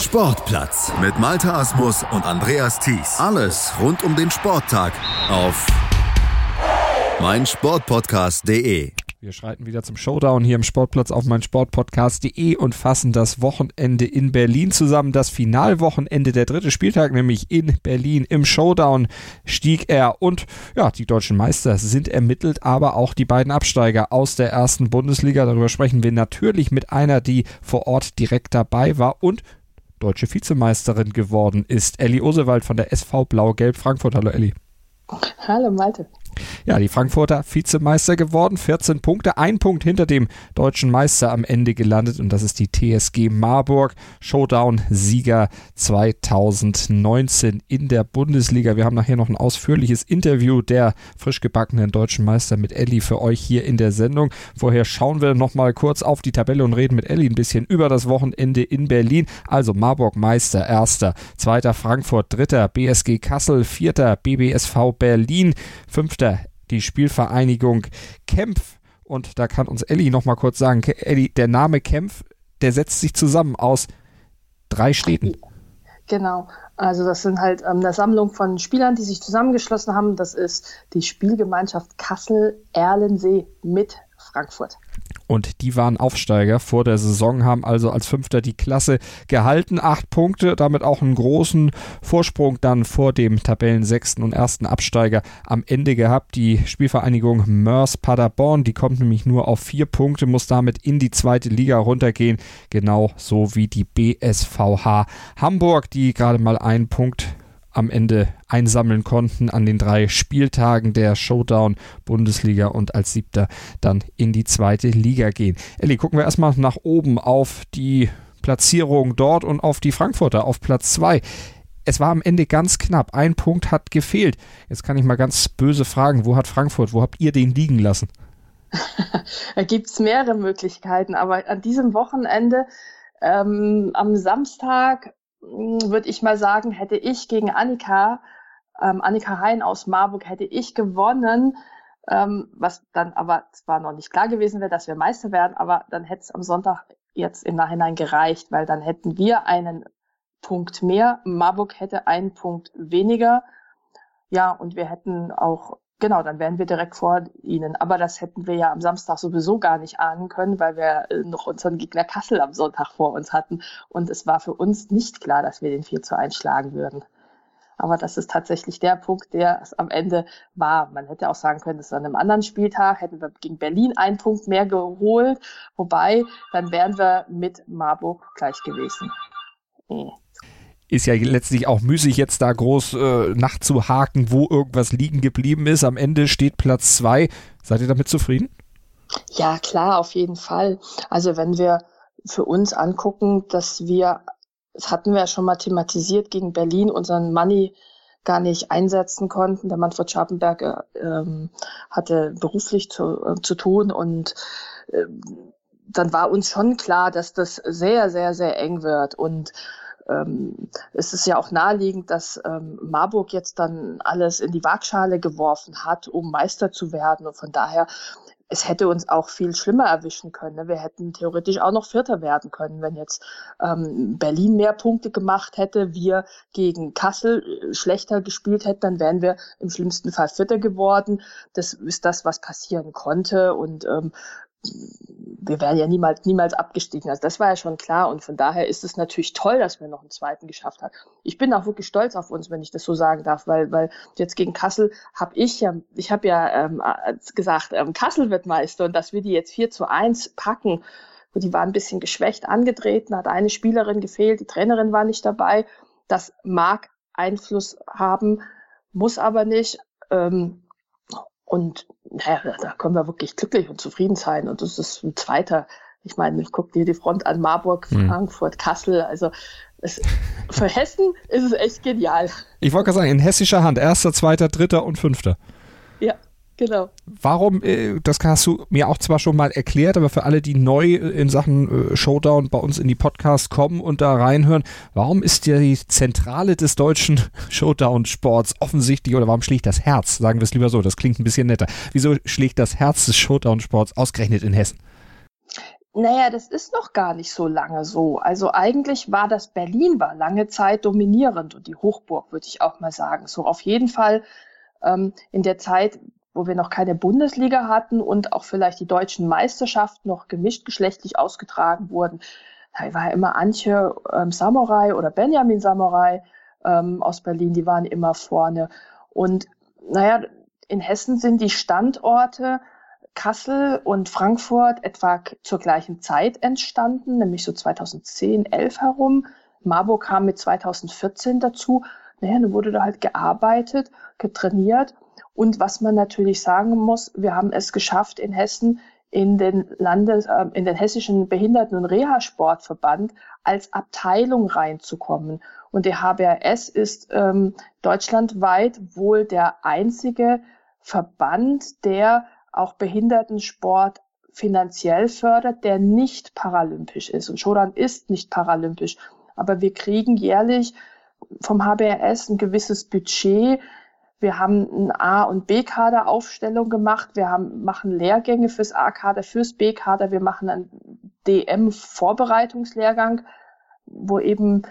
Sportplatz mit Malta Asmus und Andreas Thies. Alles rund um den Sporttag auf meinsportpodcast.de. Wir schreiten wieder zum Showdown hier im Sportplatz auf meinsportpodcast.de und fassen das Wochenende in Berlin zusammen. Das Finalwochenende, der dritte Spieltag, nämlich in Berlin im Showdown stieg er und ja, die deutschen Meister sind ermittelt, aber auch die beiden Absteiger aus der ersten Bundesliga. Darüber sprechen wir natürlich mit einer, die vor Ort direkt dabei war und deutsche Vizemeisterin geworden ist. Elli Osewald von der SV Blau-Gelb Frankfurt. Hallo Elli. Hallo Malte. Ja, die Frankfurter Vizemeister geworden, 14 Punkte, ein Punkt hinter dem deutschen Meister am Ende gelandet und das ist die TSG Marburg, Showdown-Sieger 2019 in der Bundesliga. Wir haben nachher noch ein ausführliches Interview der frisch gebackenen deutschen Meister mit Elli für euch hier in der Sendung. Vorher schauen wir noch mal kurz auf die Tabelle und reden mit Elli ein bisschen über das Wochenende in Berlin. Also Marburg Meister, erster, zweiter Frankfurt, dritter BSG Kassel, vierter BBSV Berlin, fünfter die Spielvereinigung Kempf. Und da kann uns Elli noch mal kurz sagen, Elli, der Name Kempf, der setzt sich zusammen aus drei Städten. Genau. Also das sind halt ähm, eine Sammlung von Spielern, die sich zusammengeschlossen haben. Das ist die Spielgemeinschaft Kassel-Erlensee mit Frankfurt und die waren Aufsteiger vor der Saison, haben also als Fünfter die Klasse gehalten. Acht Punkte, damit auch einen großen Vorsprung dann vor dem Tabellensechsten und ersten Absteiger am Ende gehabt. Die Spielvereinigung Mörs Paderborn, die kommt nämlich nur auf vier Punkte, muss damit in die zweite Liga runtergehen, genau so wie die BSVH Hamburg, die gerade mal einen Punkt am Ende einsammeln konnten an den drei Spieltagen der Showdown Bundesliga und als siebter dann in die zweite Liga gehen. Elli, gucken wir erstmal nach oben auf die Platzierung dort und auf die Frankfurter auf Platz zwei. Es war am Ende ganz knapp. Ein Punkt hat gefehlt. Jetzt kann ich mal ganz böse fragen, wo hat Frankfurt, wo habt ihr den liegen lassen? da gibt es mehrere Möglichkeiten, aber an diesem Wochenende ähm, am Samstag würde ich mal sagen, hätte ich gegen Annika, ähm, Annika Hein aus Marburg, hätte ich gewonnen, ähm, was dann aber zwar noch nicht klar gewesen wäre, dass wir Meister werden, aber dann hätte es am Sonntag jetzt im Nachhinein gereicht, weil dann hätten wir einen Punkt mehr, Marburg hätte einen Punkt weniger. Ja, und wir hätten auch Genau, dann wären wir direkt vor ihnen. Aber das hätten wir ja am Samstag sowieso gar nicht ahnen können, weil wir äh, noch unseren Gegner Kassel am Sonntag vor uns hatten. Und es war für uns nicht klar, dass wir den 4 zu 1 schlagen würden. Aber das ist tatsächlich der Punkt, der es am Ende war. Man hätte auch sagen können, dass an einem anderen Spieltag hätten wir gegen Berlin einen Punkt mehr geholt. Wobei, dann wären wir mit Marburg gleich gewesen. Hm ist ja letztlich auch müßig, jetzt da groß äh, nachzuhaken, wo irgendwas liegen geblieben ist. Am Ende steht Platz zwei. Seid ihr damit zufrieden? Ja, klar, auf jeden Fall. Also wenn wir für uns angucken, dass wir, das hatten wir ja schon mal thematisiert, gegen Berlin unseren Money gar nicht einsetzen konnten. Der Manfred Scharpenberg äh, ähm, hatte beruflich zu, äh, zu tun und äh, dann war uns schon klar, dass das sehr, sehr, sehr eng wird und ähm, es ist ja auch naheliegend, dass ähm, Marburg jetzt dann alles in die Waagschale geworfen hat, um Meister zu werden. Und von daher, es hätte uns auch viel schlimmer erwischen können. Ne? Wir hätten theoretisch auch noch Vierter werden können, wenn jetzt ähm, Berlin mehr Punkte gemacht hätte, wir gegen Kassel äh, schlechter gespielt hätten, dann wären wir im schlimmsten Fall Vierter geworden. Das ist das, was passieren konnte. Und ähm, wir wären ja niemals, niemals abgestiegen. Also das war ja schon klar. Und von daher ist es natürlich toll, dass wir noch einen zweiten geschafft haben. Ich bin auch wirklich stolz auf uns, wenn ich das so sagen darf, weil, weil jetzt gegen Kassel habe ich ja, ich habe ja ähm, gesagt, ähm, Kassel wird Meister und dass wir die jetzt 4 zu 1 packen. Die waren ein bisschen geschwächt angetreten, hat eine Spielerin gefehlt, die Trainerin war nicht dabei. Das mag Einfluss haben, muss aber nicht. Ähm, und naja, da können wir wirklich glücklich und zufrieden sein. Und das ist ein zweiter. Ich meine, ich gucke dir die Front an Marburg, mhm. Frankfurt, mhm. Kassel. Also es, für Hessen ist es echt genial. Ich wollte gerade sagen, in hessischer Hand, erster, zweiter, dritter und fünfter. Genau. Warum, äh, das hast du mir auch zwar schon mal erklärt, aber für alle, die neu in Sachen äh, Showdown bei uns in die Podcasts kommen und da reinhören, warum ist die Zentrale des deutschen Showdown-Sports offensichtlich oder warum schlägt das Herz, sagen wir es lieber so, das klingt ein bisschen netter, wieso schlägt das Herz des Showdown-Sports ausgerechnet in Hessen? Naja, das ist noch gar nicht so lange so. Also eigentlich war das Berlin war lange Zeit dominierend und die Hochburg, würde ich auch mal sagen. So auf jeden Fall ähm, in der Zeit, wo wir noch keine Bundesliga hatten und auch vielleicht die deutschen Meisterschaften noch gemischt geschlechtlich ausgetragen wurden. Da war immer Antje ähm, Samurai oder Benjamin Samurai ähm, aus Berlin, die waren immer vorne. Und naja, in Hessen sind die Standorte Kassel und Frankfurt etwa zur gleichen Zeit entstanden, nämlich so 2010, 11 herum. Marburg kam mit 2014 dazu. Naja, dann wurde da halt gearbeitet, getrainiert. Und was man natürlich sagen muss, wir haben es geschafft, in Hessen in den Landes, äh, in den hessischen Behinderten- und Reha-Sportverband als Abteilung reinzukommen. Und der HBRS ist ähm, deutschlandweit wohl der einzige Verband, der auch Behindertensport finanziell fördert, der nicht paralympisch ist. Und Shodan ist nicht paralympisch. Aber wir kriegen jährlich vom HBRS ein gewisses Budget. Wir haben eine A- und B-Kader Aufstellung gemacht. Wir haben, machen Lehrgänge fürs A-Kader, fürs B-Kader. Wir machen einen DM-Vorbereitungslehrgang, wo eben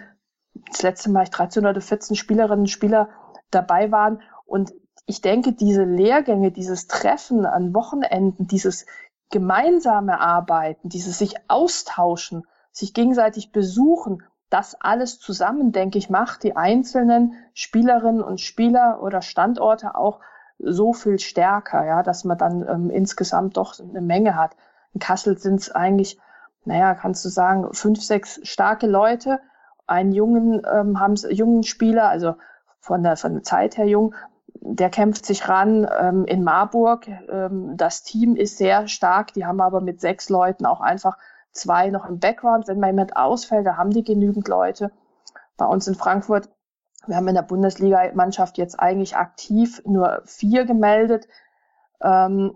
das letzte Mal 13 oder 14 Spielerinnen und Spieler dabei waren. Und ich denke, diese Lehrgänge, dieses Treffen an Wochenenden, dieses gemeinsame Arbeiten, dieses sich austauschen, sich gegenseitig besuchen, das alles zusammen, denke ich, macht die einzelnen Spielerinnen und Spieler oder Standorte auch so viel stärker, ja, dass man dann ähm, insgesamt doch eine Menge hat. In Kassel sind es eigentlich, naja, kannst du sagen, fünf, sechs starke Leute, einen jungen, ähm, haben jungen Spieler, also von der, von der Zeit her jung, der kämpft sich ran ähm, in Marburg. Ähm, das Team ist sehr stark, die haben aber mit sechs Leuten auch einfach zwei noch im Background. Wenn mal jemand ausfällt, da haben die genügend Leute. Bei uns in Frankfurt, wir haben in der Bundesliga-Mannschaft jetzt eigentlich aktiv nur vier gemeldet, ähm,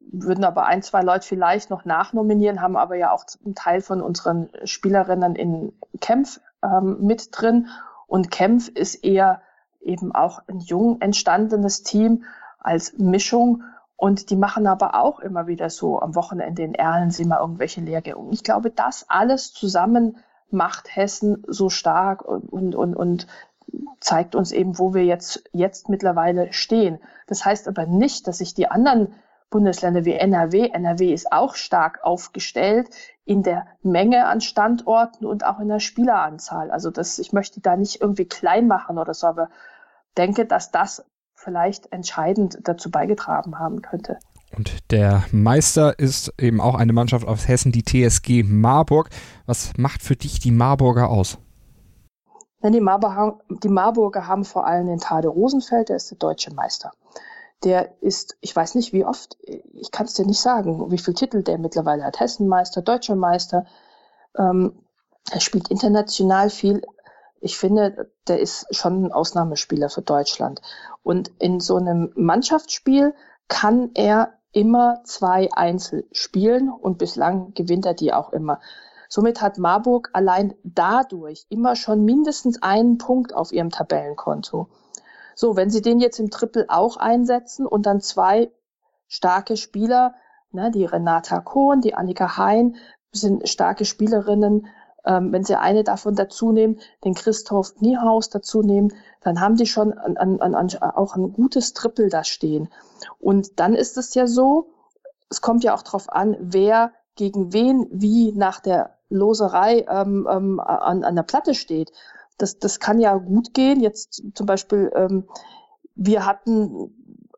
würden aber ein, zwei Leute vielleicht noch nachnominieren, haben aber ja auch einen Teil von unseren Spielerinnen in Kempf ähm, mit drin. Und Kempf ist eher eben auch ein jung entstandenes Team als Mischung. Und die machen aber auch immer wieder so am Wochenende in Erlensee mal irgendwelche Lehrgänge. Ich glaube, das alles zusammen macht Hessen so stark und, und, und, und zeigt uns eben, wo wir jetzt, jetzt mittlerweile stehen. Das heißt aber nicht, dass sich die anderen Bundesländer wie NRW, NRW ist auch stark aufgestellt in der Menge an Standorten und auch in der Spieleranzahl. Also das, ich möchte da nicht irgendwie klein machen oder so, aber denke, dass das vielleicht entscheidend dazu beigetragen haben könnte. Und der Meister ist eben auch eine Mannschaft aus Hessen, die TSG Marburg. Was macht für dich die Marburger aus? Die, Marburger, die Marburger haben vor allem den Tade Rosenfeld, der ist der deutsche Meister. Der ist, ich weiß nicht wie oft, ich kann es dir nicht sagen, wie viele Titel der mittlerweile hat. Hessenmeister, deutscher Meister. Ähm, er spielt international viel ich finde, der ist schon ein Ausnahmespieler für Deutschland. Und in so einem Mannschaftsspiel kann er immer zwei Einzel spielen und bislang gewinnt er die auch immer. Somit hat Marburg allein dadurch immer schon mindestens einen Punkt auf ihrem Tabellenkonto. So, wenn sie den jetzt im Triple auch einsetzen und dann zwei starke Spieler, ne, die Renata Kohn, die Annika Hein, sind starke Spielerinnen, ähm, wenn Sie eine davon dazu nehmen, den Christoph Niehaus dazu nehmen, dann haben die schon an, an, an, auch ein gutes Triple da stehen. Und dann ist es ja so, es kommt ja auch darauf an, wer gegen wen wie nach der Loserei ähm, ähm, an, an der Platte steht. Das, das kann ja gut gehen. Jetzt zum Beispiel, ähm, wir hatten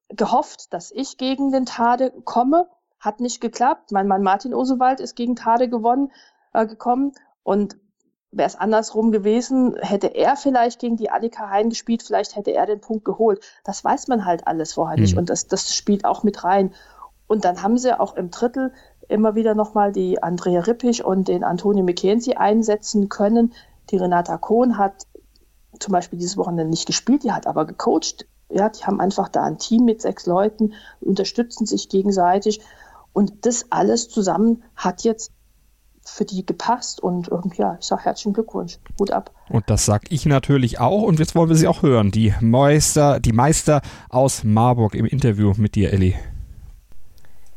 gehofft, dass ich gegen den Tade komme. Hat nicht geklappt. Mein Mann Martin Osewald ist gegen Tade gewonnen, äh, gekommen. Und wäre es andersrum gewesen, hätte er vielleicht gegen die Annika Hein gespielt, vielleicht hätte er den Punkt geholt. Das weiß man halt alles vorher mhm. nicht und das, das spielt auch mit rein. Und dann haben sie auch im Drittel immer wieder nochmal die Andrea Rippich und den Antonio McKenzie einsetzen können. Die Renata Kohn hat zum Beispiel dieses Wochenende nicht gespielt, die hat aber gecoacht. Ja, die haben einfach da ein Team mit sechs Leuten, unterstützen sich gegenseitig. Und das alles zusammen hat jetzt für die gepasst und ähm, ja, ich sage herzlichen Glückwunsch, Hut ab. Und das sage ich natürlich auch und jetzt wollen wir sie auch hören, die Meister, die Meister aus Marburg im Interview mit dir, Elli.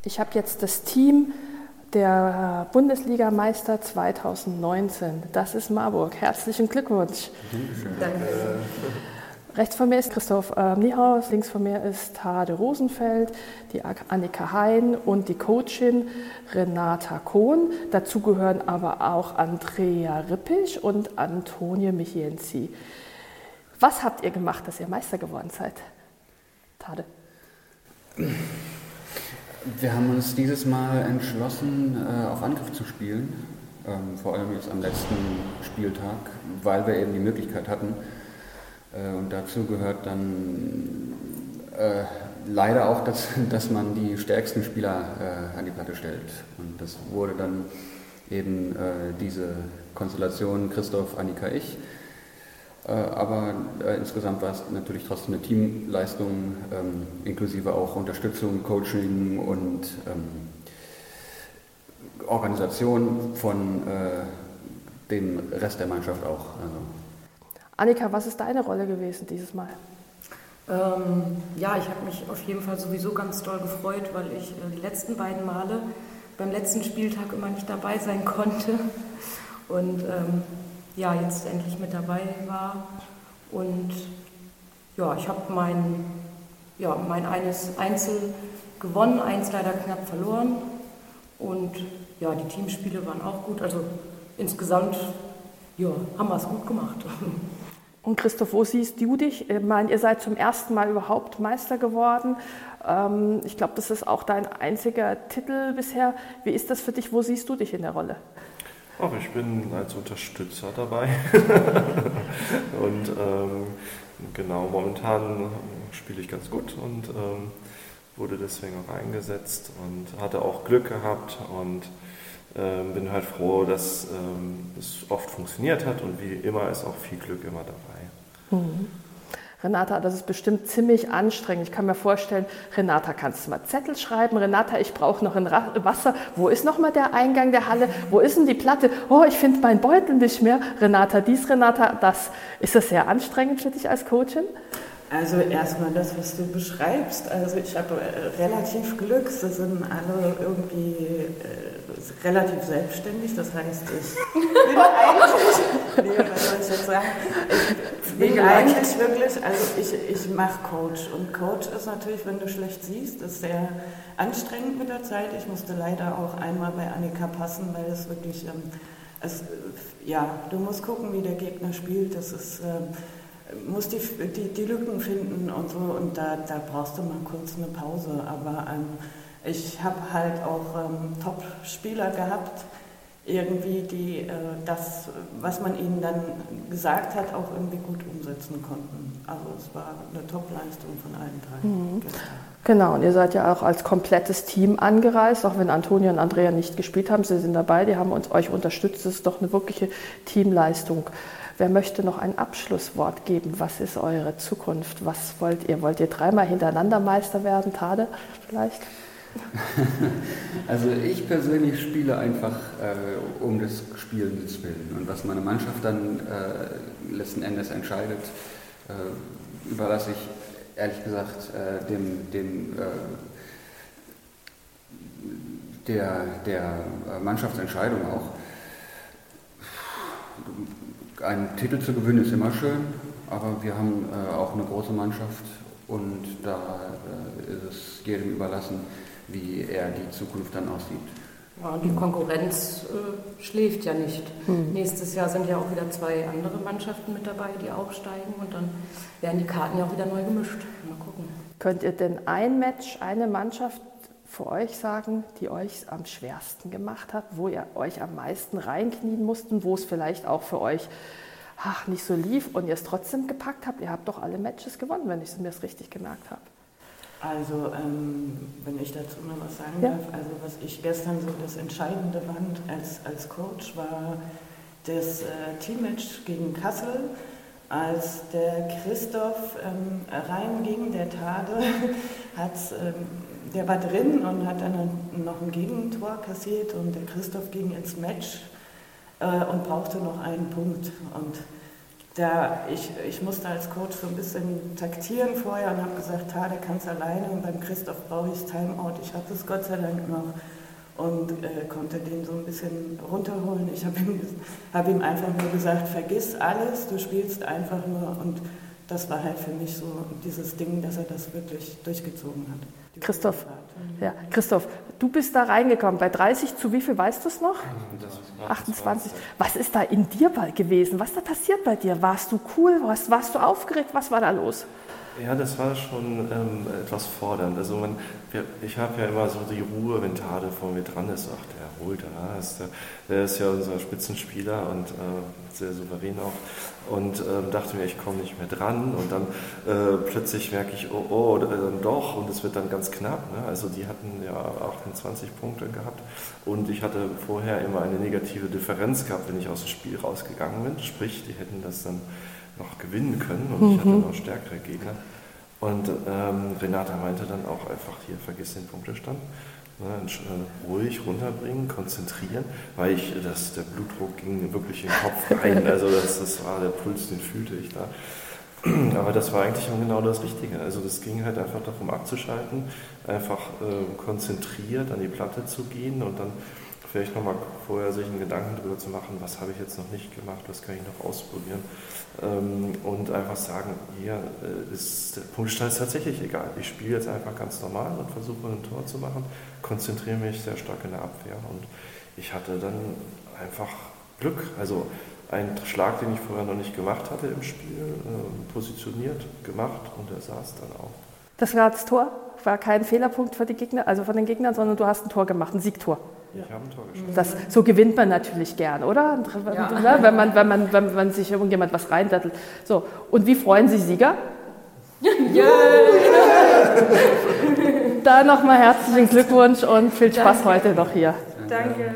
Ich habe jetzt das Team der Bundesligameister 2019. Das ist Marburg. Herzlichen Glückwunsch. Danke. Rechts von mir ist Christoph äh, Niehaus, links von mir ist Hade Rosenfeld, die Annika Hein und die Coachin Renata Kohn. Dazu gehören aber auch Andrea Rippich und Antonie Michienzi. Was habt ihr gemacht, dass ihr Meister geworden seid? Tade. Wir haben uns dieses Mal entschlossen, äh, auf Angriff zu spielen, ähm, vor allem jetzt am letzten Spieltag, weil wir eben die Möglichkeit hatten. Äh, und dazu gehört dann äh, leider auch, dass, dass man die stärksten Spieler an die Platte stellt. Und das wurde dann eben diese Konstellation Christoph, Annika, ich. Äh, aber äh, insgesamt war es natürlich trotzdem eine Teamleistung, ähm, inklusive auch Unterstützung, Coaching und ähm, Organisation von äh, dem Rest der Mannschaft auch. Also. Annika, was ist deine Rolle gewesen dieses Mal? Ähm, ja, ich habe mich auf jeden Fall sowieso ganz doll gefreut, weil ich äh, die letzten beiden Male beim letzten Spieltag immer nicht dabei sein konnte. Und ähm, ja, jetzt endlich mit dabei war. Und ja, ich habe mein, ja, mein eines Einzel gewonnen, eins leider knapp verloren. Und ja, die Teamspiele waren auch gut. Also insgesamt ja, haben wir es gut gemacht. Und Christoph, wo siehst du dich? Ich meine, ihr seid zum ersten Mal überhaupt Meister geworden. Ähm, ich glaube, das ist auch dein einziger Titel bisher. Wie ist das für dich? Wo siehst du dich in der Rolle? Ach, ich bin als Unterstützer dabei. und ähm, genau, momentan spiele ich ganz gut und ähm, wurde deswegen auch eingesetzt und hatte auch Glück gehabt und ähm, bin halt froh, dass ähm, es oft funktioniert hat und wie immer ist auch viel Glück immer dabei. Mhm. Renata, das ist bestimmt ziemlich anstrengend. Ich kann mir vorstellen, Renata, kannst du mal Zettel schreiben? Renata, ich brauche noch ein Wasser. Wo ist noch mal der Eingang der Halle? Wo ist denn die Platte? Oh, ich finde meinen Beutel nicht mehr. Renata, dies, Renata, das. Ist das sehr anstrengend für dich als Coachin? Also erstmal das, was du beschreibst. Also ich habe äh, relativ Glück. Sie sind alle irgendwie äh, relativ selbstständig. Das heißt, ich bin eigentlich, nee, was soll ich jetzt sagen? Ich bin eigentlich wirklich, also ich, ich mache Coach. Und Coach ist natürlich, wenn du schlecht siehst, ist sehr anstrengend mit der Zeit. Ich musste leider auch einmal bei Annika passen, weil es wirklich, ähm, also, ja, du musst gucken, wie der Gegner spielt. Das ist... Ähm, muss die, die, die, Lücken finden und so und da, da brauchst du mal kurz eine Pause. Aber ähm, ich habe halt auch ähm, Top-Spieler gehabt, irgendwie, die äh, das, was man ihnen dann gesagt hat, auch irgendwie gut umsetzen konnten. Also es war eine Top-Leistung von allen drei. Mhm. Genau, und ihr seid ja auch als komplettes Team angereist, auch wenn Antonia und Andrea nicht gespielt haben. Sie sind dabei, die haben uns, euch unterstützt. Das ist doch eine wirkliche Teamleistung. Wer möchte noch ein Abschlusswort geben? Was ist eure Zukunft? Was wollt ihr? Wollt ihr dreimal hintereinander Meister werden? Tade vielleicht? Also ich persönlich spiele einfach äh, um des Spielens willen. Und was meine Mannschaft dann äh, letzten Endes entscheidet, äh, überlasse ich ehrlich gesagt äh, dem, dem äh, der, der Mannschaftsentscheidung auch einen Titel zu gewinnen ist immer schön, aber wir haben äh, auch eine große Mannschaft und da äh, ist es jedem überlassen, wie er die Zukunft dann aussieht. Ja, die Konkurrenz äh, schläft ja nicht. Hm. Nächstes Jahr sind ja auch wieder zwei andere Mannschaften mit dabei, die aufsteigen und dann werden die Karten ja auch wieder neu gemischt. Mal gucken. Könnt ihr denn ein Match, eine Mannschaft für euch sagen, die euch am schwersten gemacht hat, wo ihr euch am meisten reinknien mussten, wo es vielleicht auch für euch ach, nicht so lief und ihr es trotzdem gepackt habt? Ihr habt doch alle Matches gewonnen, wenn ich es mir richtig gemerkt habe. Also, ähm, wenn ich dazu noch was sagen ja. darf, also was ich gestern so das Entscheidende fand als, als Coach war das äh, Teammatch gegen Kassel. Als der Christoph ähm, reinging, der Tade, hat ähm, der war drin und hat dann noch ein Gegentor kassiert und der Christoph ging ins Match äh, und brauchte noch einen Punkt. Und da ich, ich musste als Coach so ein bisschen taktieren vorher und habe gesagt, ha, der kann es alleine und beim Christoph brauche ich Timeout. Ich habe das Gott sei Dank noch. und äh, konnte den so ein bisschen runterholen. Ich habe ihm, hab ihm einfach nur gesagt, vergiss alles, du spielst einfach nur und das war halt für mich so dieses Ding, dass er das wirklich durchgezogen hat. Christoph, ja, Christoph, du bist da reingekommen. Bei 30 zu wie viel weißt du es noch? 28. Was ist da in dir gewesen? Was ist da passiert bei dir? Warst du cool? Warst, warst du aufgeregt? Was war da los? Ja, das war schon ähm, etwas fordernd. Also man, ich habe ja immer so die Ruhe, wenn Tade vor mir dran ist. Ach, der holt da. Ist der, der, ist ja unser Spitzenspieler und äh, sehr souverän auch. Und äh, dachte mir, ich komme nicht mehr dran. Und dann äh, plötzlich merke ich, oh, oh, dann doch. Und es wird dann ganz knapp. Ne? Also die hatten ja 28 Punkte gehabt. Und ich hatte vorher immer eine negative Differenz gehabt, wenn ich aus dem Spiel rausgegangen bin. Sprich, die hätten das dann noch gewinnen können und mhm. ich hatte mhm. noch stärkere Gegner. Und ähm, Renata meinte dann auch einfach, hier, vergiss den Punktestand. Ne, äh, ruhig runterbringen, konzentrieren, weil ich, das, der Blutdruck ging wirklich in den Kopf rein. Also das, das war der Puls, den fühlte ich da. Aber das war eigentlich genau das Richtige. Also das ging halt einfach darum abzuschalten, einfach äh, konzentriert an die Platte zu gehen und dann vielleicht nochmal vorher sich einen Gedanken darüber zu machen, was habe ich jetzt noch nicht gemacht, was kann ich noch ausprobieren ähm, und einfach sagen, hier äh, ist der Punktstand ist tatsächlich egal. Ich spiele jetzt einfach ganz normal und versuche ein Tor zu machen, konzentriere mich sehr stark in der Abwehr und ich hatte dann einfach Glück. Also ein Schlag, den ich vorher noch nicht gemacht hatte im Spiel, äh, positioniert, gemacht und er saß dann auch. Das war das Tor? War kein Fehlerpunkt für die Gegner, also von den Gegnern, sondern du hast ein Tor gemacht, ein Siegtor. Ich habe ein Tor geschossen. Das, so gewinnt man natürlich gern, oder? Ja. Wenn, man, wenn, man, wenn man sich irgendjemand was reindattelt. So, und wie freuen sich Sieger? Yeah. da nochmal herzlichen Glückwunsch und viel Spaß Danke. heute noch hier. Danke.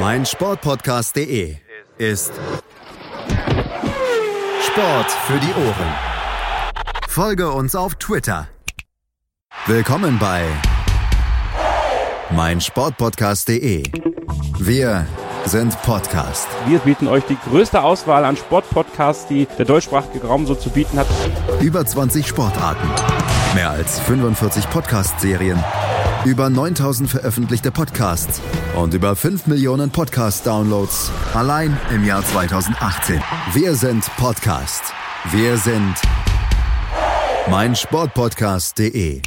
mein Sportpodcast.de ist Sport für die Ohren. Folge uns auf Twitter. Willkommen bei mein Sportpodcast.de. Wir sind Podcast. Wir bieten euch die größte Auswahl an Sportpodcasts, die der deutschsprachige Raum so zu bieten hat. Über 20 Sportarten, mehr als 45 Podcast-Serien über 9000 veröffentlichte Podcasts und über 5 Millionen Podcast-Downloads allein im Jahr 2018. Wir sind Podcast. Wir sind meinsportpodcast.de.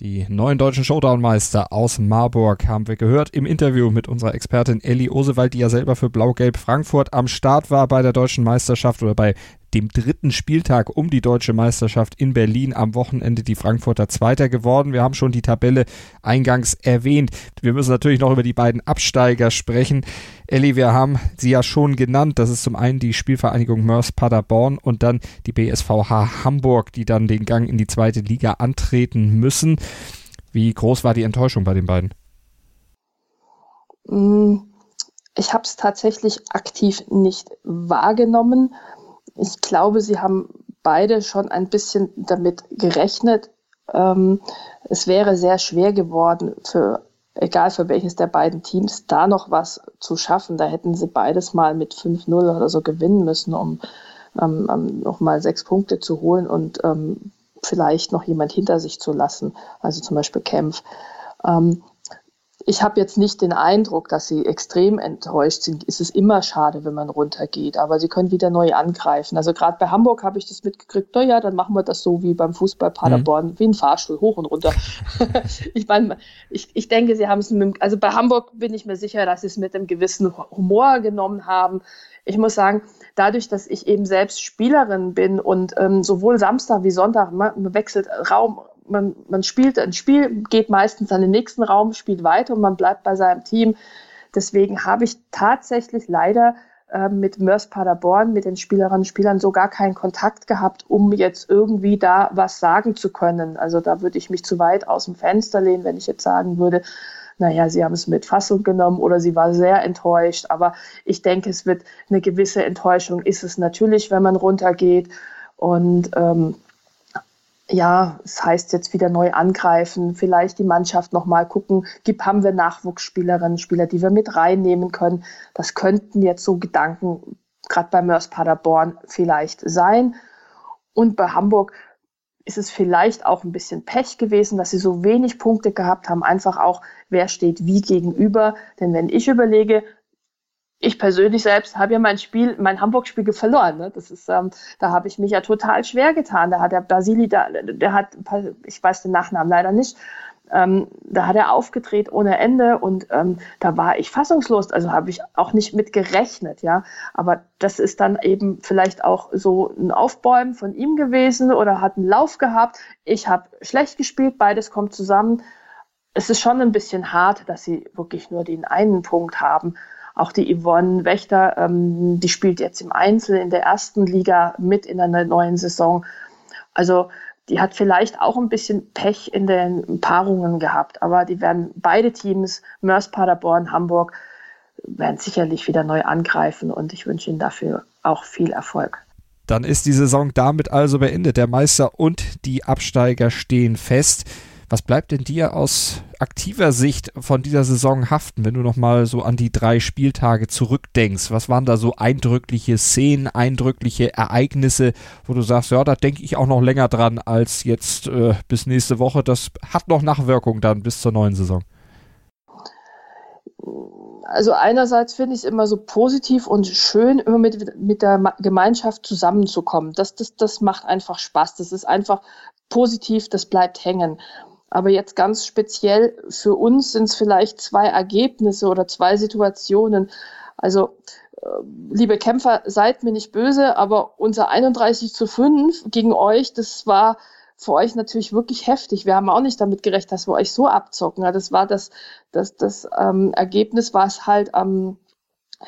Die neuen deutschen Showdown-Meister aus Marburg haben wir gehört im Interview mit unserer Expertin Elli Osewald, die ja selber für Blau-Gelb Frankfurt am Start war bei der deutschen Meisterschaft oder bei dem dritten Spieltag um die deutsche Meisterschaft in Berlin am Wochenende die Frankfurter Zweiter geworden. Wir haben schon die Tabelle eingangs erwähnt. Wir müssen natürlich noch über die beiden Absteiger sprechen. Elli, wir haben sie ja schon genannt. Das ist zum einen die Spielvereinigung Mörs Paderborn und dann die BSVH Hamburg, die dann den Gang in die zweite Liga antreten müssen. Wie groß war die Enttäuschung bei den beiden? Mm, ich habe es tatsächlich aktiv nicht wahrgenommen ich glaube, sie haben beide schon ein bisschen damit gerechnet. Ähm, es wäre sehr schwer geworden für, egal für welches der beiden Teams, da noch was zu schaffen. Da hätten sie beides mal mit 5-0 oder so gewinnen müssen, um ähm, ähm, noch mal sechs Punkte zu holen und ähm, vielleicht noch jemand hinter sich zu lassen, also zum Beispiel Kempf. Ähm, ich habe jetzt nicht den Eindruck, dass sie extrem enttäuscht sind. Es ist immer schade, wenn man runtergeht, aber sie können wieder neu angreifen. Also gerade bei Hamburg habe ich das mitgekriegt, na ja, dann machen wir das so wie beim Fußball Paderborn, mhm. wie ein Fahrstuhl, hoch und runter. ich meine, ich, ich denke, sie haben es mit, also bei Hamburg bin ich mir sicher, dass sie es mit einem gewissen Humor genommen haben. Ich muss sagen, dadurch, dass ich eben selbst Spielerin bin und ähm, sowohl Samstag wie Sonntag, man wechselt Raum, man, man spielt ein Spiel, geht meistens an den nächsten Raum, spielt weiter und man bleibt bei seinem Team. Deswegen habe ich tatsächlich leider äh, mit Mörs Paderborn, mit den Spielerinnen und Spielern so gar keinen Kontakt gehabt, um jetzt irgendwie da was sagen zu können. Also da würde ich mich zu weit aus dem Fenster lehnen, wenn ich jetzt sagen würde, naja, sie haben es mit Fassung genommen oder sie war sehr enttäuscht. Aber ich denke, es wird eine gewisse Enttäuschung ist es natürlich, wenn man runtergeht. Und ähm, ja, es heißt jetzt wieder neu angreifen, vielleicht die Mannschaft nochmal gucken, gibt, haben wir Nachwuchsspielerinnen, Spieler, die wir mit reinnehmen können. Das könnten jetzt so Gedanken, gerade bei Mörs Paderborn vielleicht sein. Und bei Hamburg ist es vielleicht auch ein bisschen Pech gewesen, dass sie so wenig Punkte gehabt haben, einfach auch, wer steht wie gegenüber. Denn wenn ich überlege, ich persönlich selbst habe ja mein Spiel, mein Hamburg-Spiel verloren. Ne? Das ist, ähm, da habe ich mich ja total schwer getan. Da hat der Basili, da, der hat, ich weiß den Nachnamen leider nicht, ähm, da hat er aufgedreht ohne Ende und ähm, da war ich fassungslos. Also habe ich auch nicht mit gerechnet, ja. Aber das ist dann eben vielleicht auch so ein Aufbäumen von ihm gewesen oder hat einen Lauf gehabt. Ich habe schlecht gespielt, beides kommt zusammen. Es ist schon ein bisschen hart, dass sie wirklich nur den einen Punkt haben. Auch die Yvonne Wächter, ähm, die spielt jetzt im Einzel in der ersten Liga mit in einer neuen Saison. Also die hat vielleicht auch ein bisschen Pech in den Paarungen gehabt, aber die werden beide Teams, Mörs, Paderborn, Hamburg, werden sicherlich wieder neu angreifen und ich wünsche ihnen dafür auch viel Erfolg. Dann ist die Saison damit also beendet. Der Meister und die Absteiger stehen fest. Was bleibt denn dir aus aktiver Sicht von dieser Saison haften, wenn du nochmal so an die drei Spieltage zurückdenkst? Was waren da so eindrückliche Szenen, eindrückliche Ereignisse, wo du sagst, ja, da denke ich auch noch länger dran als jetzt äh, bis nächste Woche. Das hat noch Nachwirkung dann bis zur neuen Saison. Also einerseits finde ich es immer so positiv und schön, immer mit, mit der Gemeinschaft zusammenzukommen. Das, das, das macht einfach Spaß. Das ist einfach positiv, das bleibt hängen. Aber jetzt ganz speziell für uns sind es vielleicht zwei Ergebnisse oder zwei Situationen. Also, äh, liebe Kämpfer, seid mir nicht böse, aber unser 31 zu 5 gegen euch, das war für euch natürlich wirklich heftig. Wir haben auch nicht damit gerechnet, dass wir euch so abzocken. Das war das, das, das ähm, Ergebnis, was halt am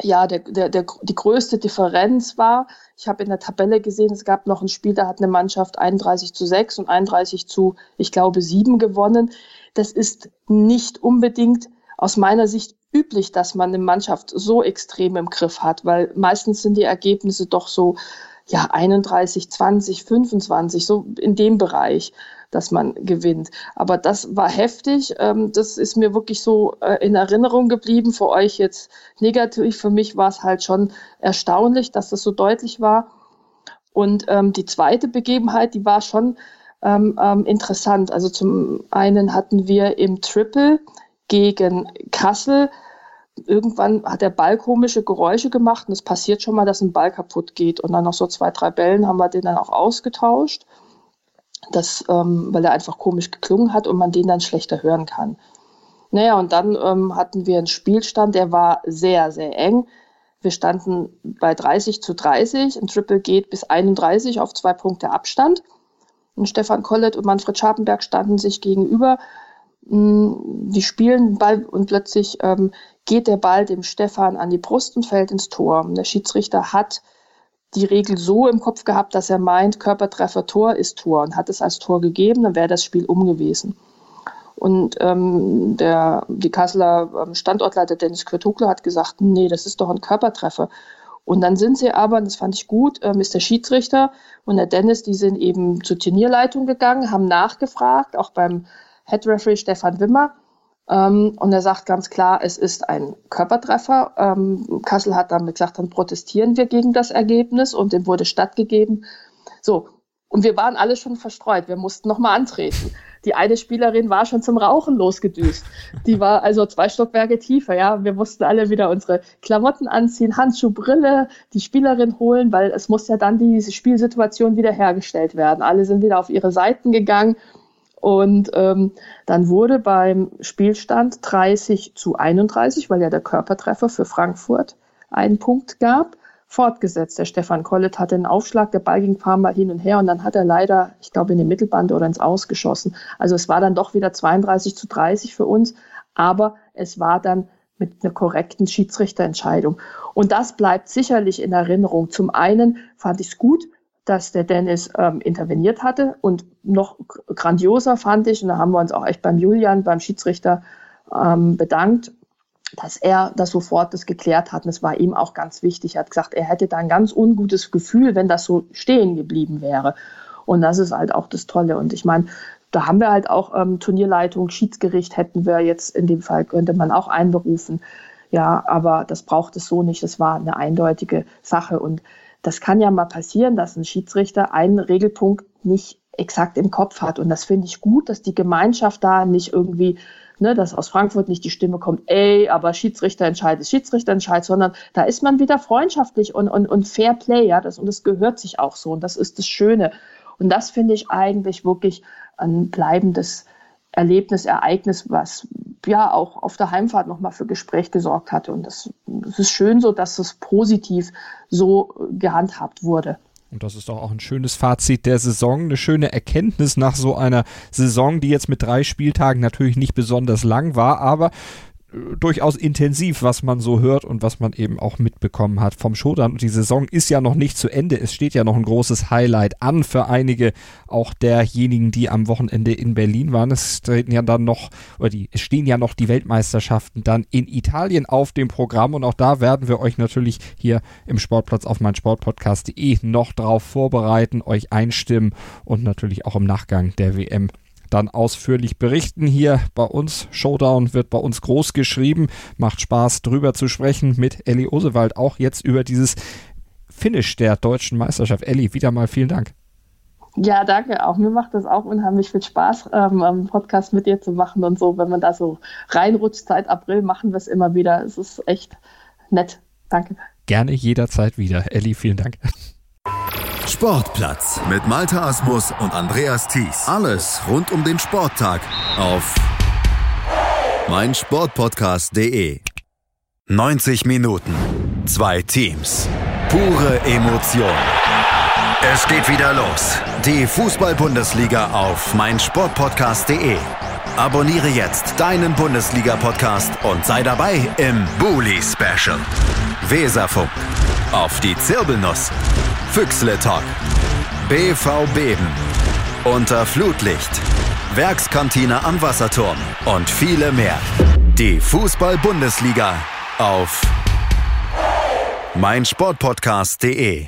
ja, der, der, der, die größte Differenz war, ich habe in der Tabelle gesehen, es gab noch ein Spiel, da hat eine Mannschaft 31 zu 6 und 31 zu, ich glaube, 7 gewonnen. Das ist nicht unbedingt aus meiner Sicht üblich, dass man eine Mannschaft so extrem im Griff hat, weil meistens sind die Ergebnisse doch so, ja, 31, 20, 25, so in dem Bereich dass man gewinnt. Aber das war heftig. Ähm, das ist mir wirklich so äh, in Erinnerung geblieben. Für euch jetzt negativ. Für mich war es halt schon erstaunlich, dass das so deutlich war. Und ähm, die zweite Begebenheit, die war schon ähm, ähm, interessant. Also zum einen hatten wir im Triple gegen Kassel irgendwann hat der Ball komische Geräusche gemacht und es passiert schon mal, dass ein Ball kaputt geht. Und dann noch so zwei, drei Bällen haben wir den dann auch ausgetauscht das, ähm, weil er einfach komisch geklungen hat und man den dann schlechter hören kann. Naja, und dann ähm, hatten wir einen Spielstand, der war sehr, sehr eng. Wir standen bei 30 zu 30. Ein Triple geht bis 31 auf zwei Punkte Abstand. Und Stefan Kollett und Manfred Scharpenberg standen sich gegenüber. Mm, die spielen Ball und plötzlich ähm, geht der Ball dem Stefan an die Brust und fällt ins Tor. Der Schiedsrichter hat die Regel so im Kopf gehabt, dass er meint, Körpertreffer Tor ist Tor und hat es als Tor gegeben, dann wäre das Spiel um gewesen. Und ähm, der, die Kasseler ähm, Standortleiter Dennis Quertukler hat gesagt, nee, das ist doch ein Körpertreffer. Und dann sind sie aber, das fand ich gut, ähm, ist der Schiedsrichter und der Dennis, die sind eben zur Turnierleitung gegangen, haben nachgefragt, auch beim Head Referee Stefan Wimmer. Ähm, und er sagt ganz klar, es ist ein Körpertreffer. Ähm, Kassel hat damit gesagt, dann protestieren wir gegen das Ergebnis und dem wurde stattgegeben. So. Und wir waren alle schon verstreut. Wir mussten nochmal antreten. Die eine Spielerin war schon zum Rauchen losgedüst. Die war also zwei Stockwerke tiefer, ja. Wir mussten alle wieder unsere Klamotten anziehen, Handschuh, Brille, die Spielerin holen, weil es muss ja dann diese Spielsituation wieder hergestellt werden. Alle sind wieder auf ihre Seiten gegangen und ähm, dann wurde beim Spielstand 30 zu 31, weil ja der Körpertreffer für Frankfurt einen Punkt gab, fortgesetzt. Der Stefan Kollet hatte einen Aufschlag, der Ball ging ein paar Mal hin und her und dann hat er leider, ich glaube, in die Mittelbande oder ins Ausgeschossen. Also es war dann doch wieder 32 zu 30 für uns, aber es war dann mit einer korrekten Schiedsrichterentscheidung. Und das bleibt sicherlich in Erinnerung. Zum einen fand ich es gut, dass der Dennis ähm, interveniert hatte und noch grandioser fand ich, und da haben wir uns auch echt beim Julian, beim Schiedsrichter ähm, bedankt, dass er das sofort das geklärt hat. Und es war ihm auch ganz wichtig. Er hat gesagt, er hätte da ein ganz ungutes Gefühl, wenn das so stehen geblieben wäre. Und das ist halt auch das Tolle. Und ich meine, da haben wir halt auch ähm, Turnierleitung, Schiedsgericht hätten wir jetzt in dem Fall, könnte man auch einberufen. Ja, aber das braucht es so nicht. Das war eine eindeutige Sache. Und das kann ja mal passieren, dass ein Schiedsrichter einen Regelpunkt nicht exakt im Kopf hat. Und das finde ich gut, dass die Gemeinschaft da nicht irgendwie, ne, dass aus Frankfurt nicht die Stimme kommt, ey, aber Schiedsrichter entscheidet, Schiedsrichter entscheidet, sondern da ist man wieder freundschaftlich und, und, und Fair Play, ja, das, und das gehört sich auch so. Und das ist das Schöne. Und das finde ich eigentlich wirklich ein bleibendes Erlebnis, Ereignis, was ja auch auf der Heimfahrt nochmal für Gespräch gesorgt hatte. Und das ist schön so, dass es positiv so gehandhabt wurde. Und das ist doch auch ein schönes Fazit der Saison, eine schöne Erkenntnis nach so einer Saison, die jetzt mit drei Spieltagen natürlich nicht besonders lang war, aber durchaus intensiv, was man so hört und was man eben auch mitbekommen hat vom Showdown. Und die Saison ist ja noch nicht zu Ende. Es steht ja noch ein großes Highlight an für einige, auch derjenigen, die am Wochenende in Berlin waren. Es treten ja dann noch, oder die, es stehen ja noch die Weltmeisterschaften dann in Italien auf dem Programm. Und auch da werden wir euch natürlich hier im Sportplatz auf meinsportpodcast.de noch drauf vorbereiten, euch einstimmen und natürlich auch im Nachgang der WM dann ausführlich berichten. Hier bei uns, Showdown wird bei uns groß geschrieben. Macht Spaß drüber zu sprechen mit Elli Osewald, auch jetzt über dieses Finish der deutschen Meisterschaft. Elli, wieder mal vielen Dank. Ja, danke auch. Mir macht das auch unheimlich viel Spaß, ähm, einen Podcast mit dir zu machen und so. Wenn man da so reinrutscht seit April, machen wir es immer wieder. Es ist echt nett. Danke. Gerne jederzeit wieder. Elli, vielen Dank. Sportplatz mit Malta Asmus und Andreas Thies. Alles rund um den Sporttag auf meinsportpodcast.de. 90 Minuten, zwei Teams, pure Emotion. Es geht wieder los. Die Fußball-Bundesliga auf meinsportpodcast.de. Abonniere jetzt deinen Bundesliga-Podcast und sei dabei im Bully Special. Weserfunk. Auf die Zirbelnuss. Füchsle Talk. BV Beben. Unter Flutlicht. Werkskantine am Wasserturm. Und viele mehr. Die Fußball-Bundesliga auf meinsportpodcast.de